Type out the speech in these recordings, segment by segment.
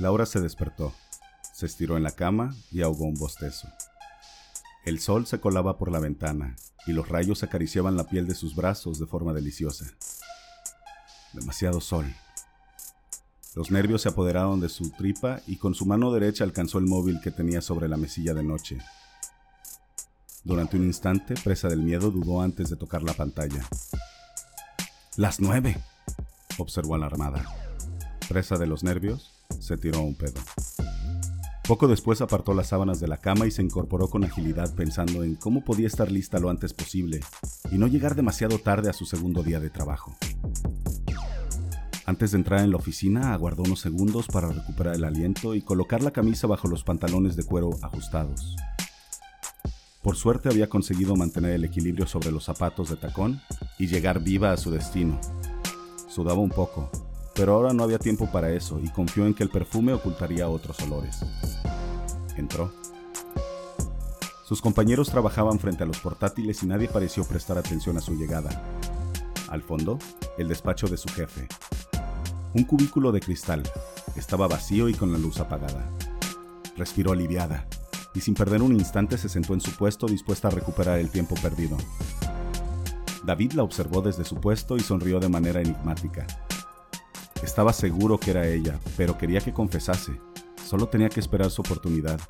Laura se despertó, se estiró en la cama y ahogó un bostezo. El sol se colaba por la ventana y los rayos acariciaban la piel de sus brazos de forma deliciosa. Demasiado sol. Los nervios se apoderaron de su tripa y con su mano derecha alcanzó el móvil que tenía sobre la mesilla de noche. Durante un instante, presa del miedo, dudó antes de tocar la pantalla. Las nueve, observó alarmada. Presa de los nervios, se tiró un pedo. Poco después apartó las sábanas de la cama y se incorporó con agilidad pensando en cómo podía estar lista lo antes posible y no llegar demasiado tarde a su segundo día de trabajo. Antes de entrar en la oficina, aguardó unos segundos para recuperar el aliento y colocar la camisa bajo los pantalones de cuero ajustados. Por suerte había conseguido mantener el equilibrio sobre los zapatos de tacón y llegar viva a su destino. Sudaba un poco, pero ahora no había tiempo para eso y confió en que el perfume ocultaría otros olores. Entró. Sus compañeros trabajaban frente a los portátiles y nadie pareció prestar atención a su llegada. Al fondo, el despacho de su jefe, un cubículo de cristal. Estaba vacío y con la luz apagada. Respiró aliviada y sin perder un instante se sentó en su puesto dispuesta a recuperar el tiempo perdido. David la observó desde su puesto y sonrió de manera enigmática. Estaba seguro que era ella, pero quería que confesase. Solo tenía que esperar su oportunidad.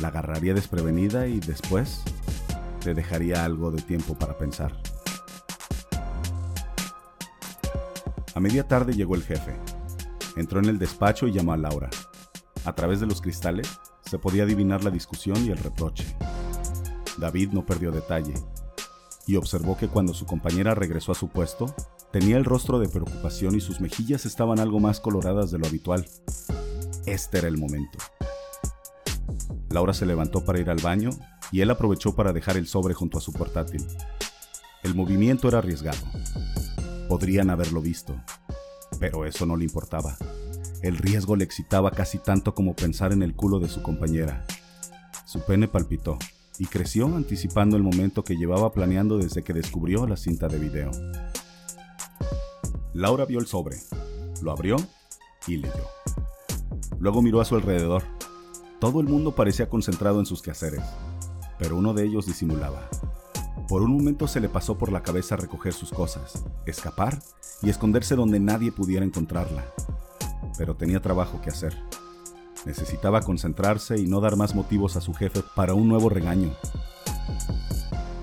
La agarraría desprevenida y después le dejaría algo de tiempo para pensar. A media tarde llegó el jefe. Entró en el despacho y llamó a Laura. A través de los cristales se podía adivinar la discusión y el reproche. David no perdió detalle y observó que cuando su compañera regresó a su puesto, tenía el rostro de preocupación y sus mejillas estaban algo más coloradas de lo habitual. Este era el momento. Laura se levantó para ir al baño y él aprovechó para dejar el sobre junto a su portátil. El movimiento era arriesgado, Podrían haberlo visto, pero eso no le importaba. El riesgo le excitaba casi tanto como pensar en el culo de su compañera. Su pene palpitó y creció anticipando el momento que llevaba planeando desde que descubrió la cinta de video. Laura vio el sobre, lo abrió y leyó. Luego miró a su alrededor. Todo el mundo parecía concentrado en sus quehaceres, pero uno de ellos disimulaba. Por un momento se le pasó por la cabeza recoger sus cosas, escapar y esconderse donde nadie pudiera encontrarla. Pero tenía trabajo que hacer. Necesitaba concentrarse y no dar más motivos a su jefe para un nuevo regaño.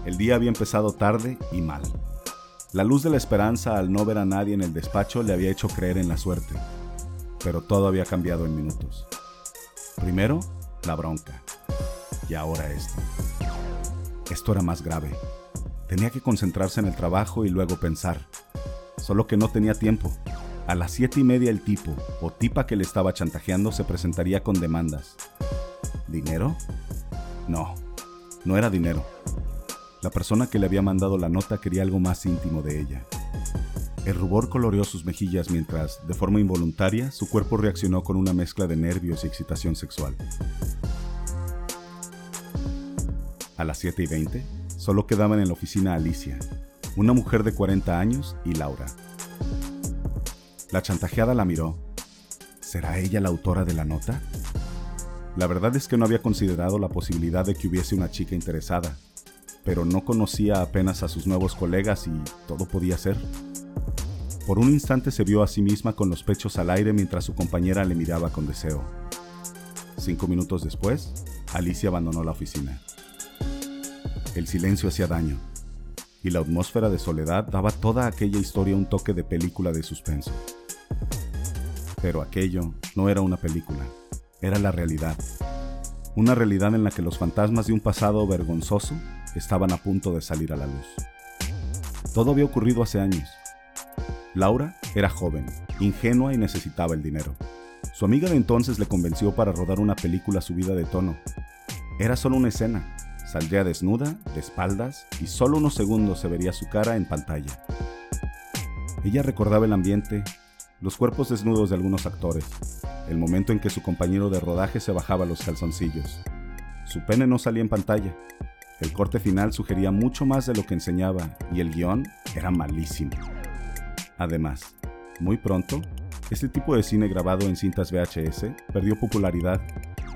El día había empezado tarde y mal. La luz de la esperanza al no ver a nadie en el despacho le había hecho creer en la suerte, pero todo había cambiado en minutos. Primero, la bronca, y ahora esto. Esto era más grave. Tenía que concentrarse en el trabajo y luego pensar. Solo que no tenía tiempo. A las siete y media el tipo o tipa que le estaba chantajeando se presentaría con demandas. ¿Dinero? No, no era dinero. La persona que le había mandado la nota quería algo más íntimo de ella. El rubor coloreó sus mejillas mientras, de forma involuntaria, su cuerpo reaccionó con una mezcla de nervios y excitación sexual. A las 7 y 20, solo quedaban en la oficina Alicia, una mujer de 40 años, y Laura. La chantajeada la miró. ¿Será ella la autora de la nota? La verdad es que no había considerado la posibilidad de que hubiese una chica interesada, pero no conocía apenas a sus nuevos colegas y todo podía ser. Por un instante se vio a sí misma con los pechos al aire mientras su compañera le miraba con deseo. Cinco minutos después, Alicia abandonó la oficina. El silencio hacía daño, y la atmósfera de soledad daba toda aquella historia un toque de película de suspenso. Pero aquello no era una película, era la realidad. Una realidad en la que los fantasmas de un pasado vergonzoso estaban a punto de salir a la luz. Todo había ocurrido hace años. Laura era joven, ingenua y necesitaba el dinero. Su amiga de entonces le convenció para rodar una película subida de tono. Era solo una escena, Saldría desnuda, de espaldas, y solo unos segundos se vería su cara en pantalla. Ella recordaba el ambiente, los cuerpos desnudos de algunos actores, el momento en que su compañero de rodaje se bajaba los calzoncillos. Su pene no salía en pantalla. El corte final sugería mucho más de lo que enseñaba y el guion era malísimo. Además, muy pronto, Este tipo de cine grabado en cintas VHS perdió popularidad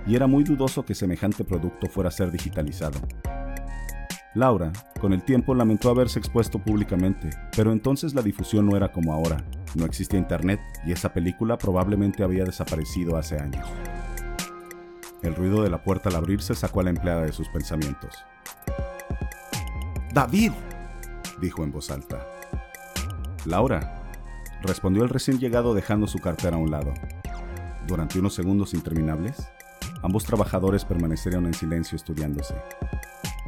y era muy dudoso que semejante producto fuera a ser digitalizado. Laura, con el tiempo, lamentó haberse expuesto públicamente, pero entonces la difusión no era como ahora. No existía internet y esa película probablemente había desaparecido hace años. El ruido de la puerta al abrirse sacó a la empleada de sus pensamientos. ¡David! dijo en voz alta. Laura, respondió el recién llegado dejando su cartera a un lado. Durante unos segundos interminables, ambos trabajadores permanecieron en silencio estudiándose.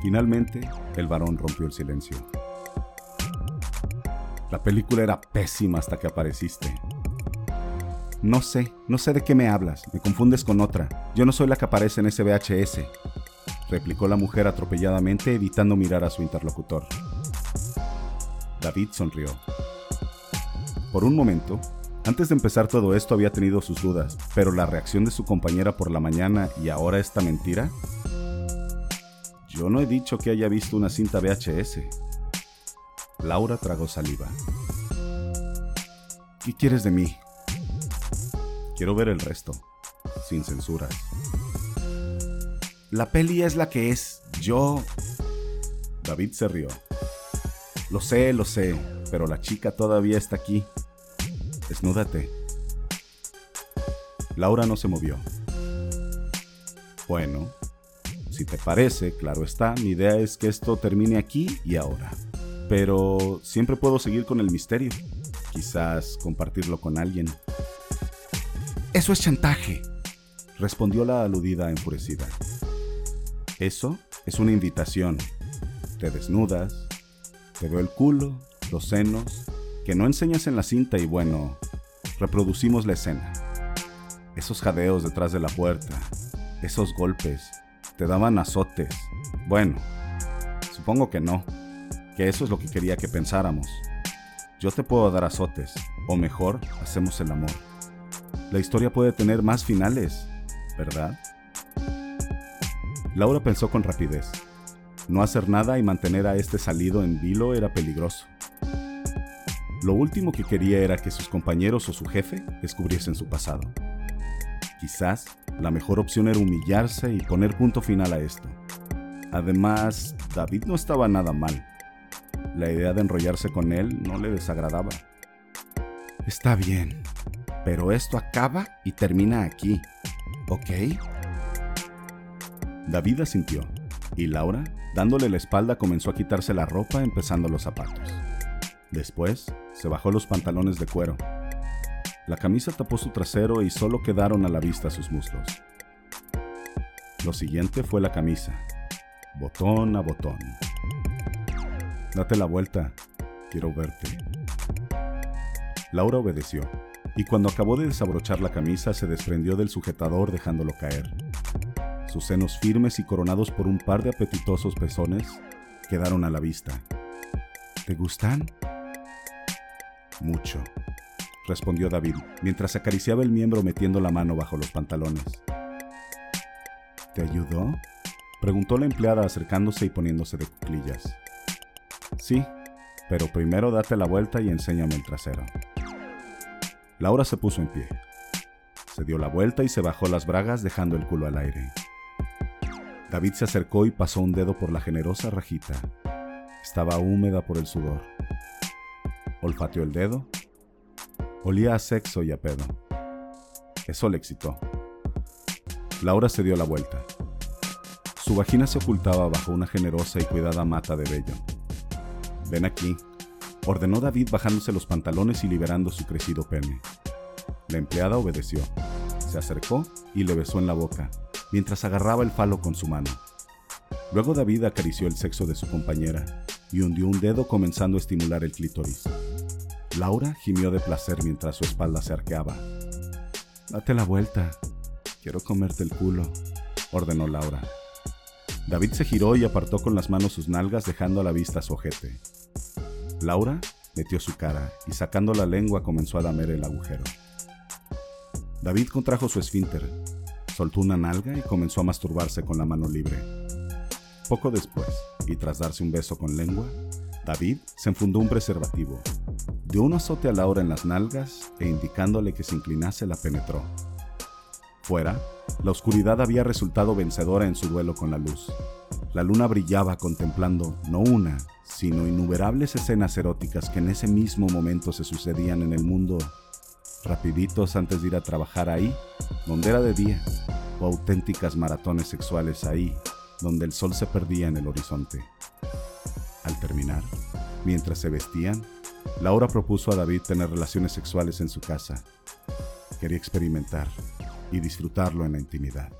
Finalmente, el varón rompió el silencio. La película era pésima hasta que apareciste. No sé, no sé de qué me hablas, me confundes con otra. Yo no soy la que aparece en ese VHS, replicó la mujer atropelladamente evitando mirar a su interlocutor. David sonrió. Por un momento, antes de empezar todo esto había tenido sus dudas, pero la reacción de su compañera por la mañana y ahora esta mentira... Yo no he dicho que haya visto una cinta VHS. Laura tragó saliva. ¿Qué quieres de mí? Quiero ver el resto, sin censuras. La peli es la que es. Yo... David se rió. Lo sé, lo sé, pero la chica todavía está aquí. Desnúdate. Laura no se movió. Bueno, si te parece, claro está, mi idea es que esto termine aquí y ahora. Pero siempre puedo seguir con el misterio. Quizás compartirlo con alguien. Eso es chantaje, respondió la aludida enfurecida. Eso es una invitación. Te desnudas, te veo el culo, los senos, que no enseñas en la cinta y bueno, reproducimos la escena. Esos jadeos detrás de la puerta, esos golpes, te daban azotes. Bueno, supongo que no, que eso es lo que quería que pensáramos. Yo te puedo dar azotes, o mejor, hacemos el amor. La historia puede tener más finales, ¿verdad? Laura pensó con rapidez. No hacer nada y mantener a este salido en vilo era peligroso. Lo último que quería era que sus compañeros o su jefe descubriesen su pasado. Quizás la mejor opción era humillarse y poner punto final a esto. Además, David no estaba nada mal. La idea de enrollarse con él no le desagradaba. Está bien, pero esto acaba y termina aquí, ¿ok? David asintió, y Laura, dándole la espalda, comenzó a quitarse la ropa empezando los zapatos. Después, se bajó los pantalones de cuero. La camisa tapó su trasero y solo quedaron a la vista sus muslos. Lo siguiente fue la camisa, botón a botón. Date la vuelta, quiero verte. Laura obedeció, y cuando acabó de desabrochar la camisa se desprendió del sujetador dejándolo caer. Sus senos firmes y coronados por un par de apetitosos pezones quedaron a la vista. ¿Te gustan? Mucho, respondió David, mientras acariciaba el miembro metiendo la mano bajo los pantalones. ¿Te ayudó? preguntó la empleada acercándose y poniéndose de cuclillas. Sí, pero primero date la vuelta y enséñame el trasero. Laura se puso en pie. Se dio la vuelta y se bajó las bragas dejando el culo al aire. David se acercó y pasó un dedo por la generosa rajita. Estaba húmeda por el sudor. Olfateó el dedo. Olía a sexo y a pedo. Eso le excitó. Laura se dio la vuelta. Su vagina se ocultaba bajo una generosa y cuidada mata de vello. Ven aquí, ordenó David bajándose los pantalones y liberando su crecido pene. La empleada obedeció. Se acercó y le besó en la boca, mientras agarraba el falo con su mano. Luego David acarició el sexo de su compañera y hundió un dedo comenzando a estimular el clítoris. Laura gimió de placer mientras su espalda se arqueaba. Date la vuelta. Quiero comerte el culo, ordenó Laura. David se giró y apartó con las manos sus nalgas dejando a la vista su ojete. Laura metió su cara y sacando la lengua comenzó a lamer el agujero. David contrajo su esfínter, soltó una nalga y comenzó a masturbarse con la mano libre. Poco después, y tras darse un beso con lengua, David se enfundó un preservativo, dio un azote a Laura en las nalgas e indicándole que se inclinase la penetró. Fuera, la oscuridad había resultado vencedora en su duelo con la luz. La luna brillaba contemplando no una, sino innumerables escenas eróticas que en ese mismo momento se sucedían en el mundo, rapiditos antes de ir a trabajar ahí, donde era de día, o auténticas maratones sexuales ahí, donde el sol se perdía en el horizonte. Al terminar, mientras se vestían, Laura propuso a David tener relaciones sexuales en su casa. Quería experimentar y disfrutarlo en la intimidad.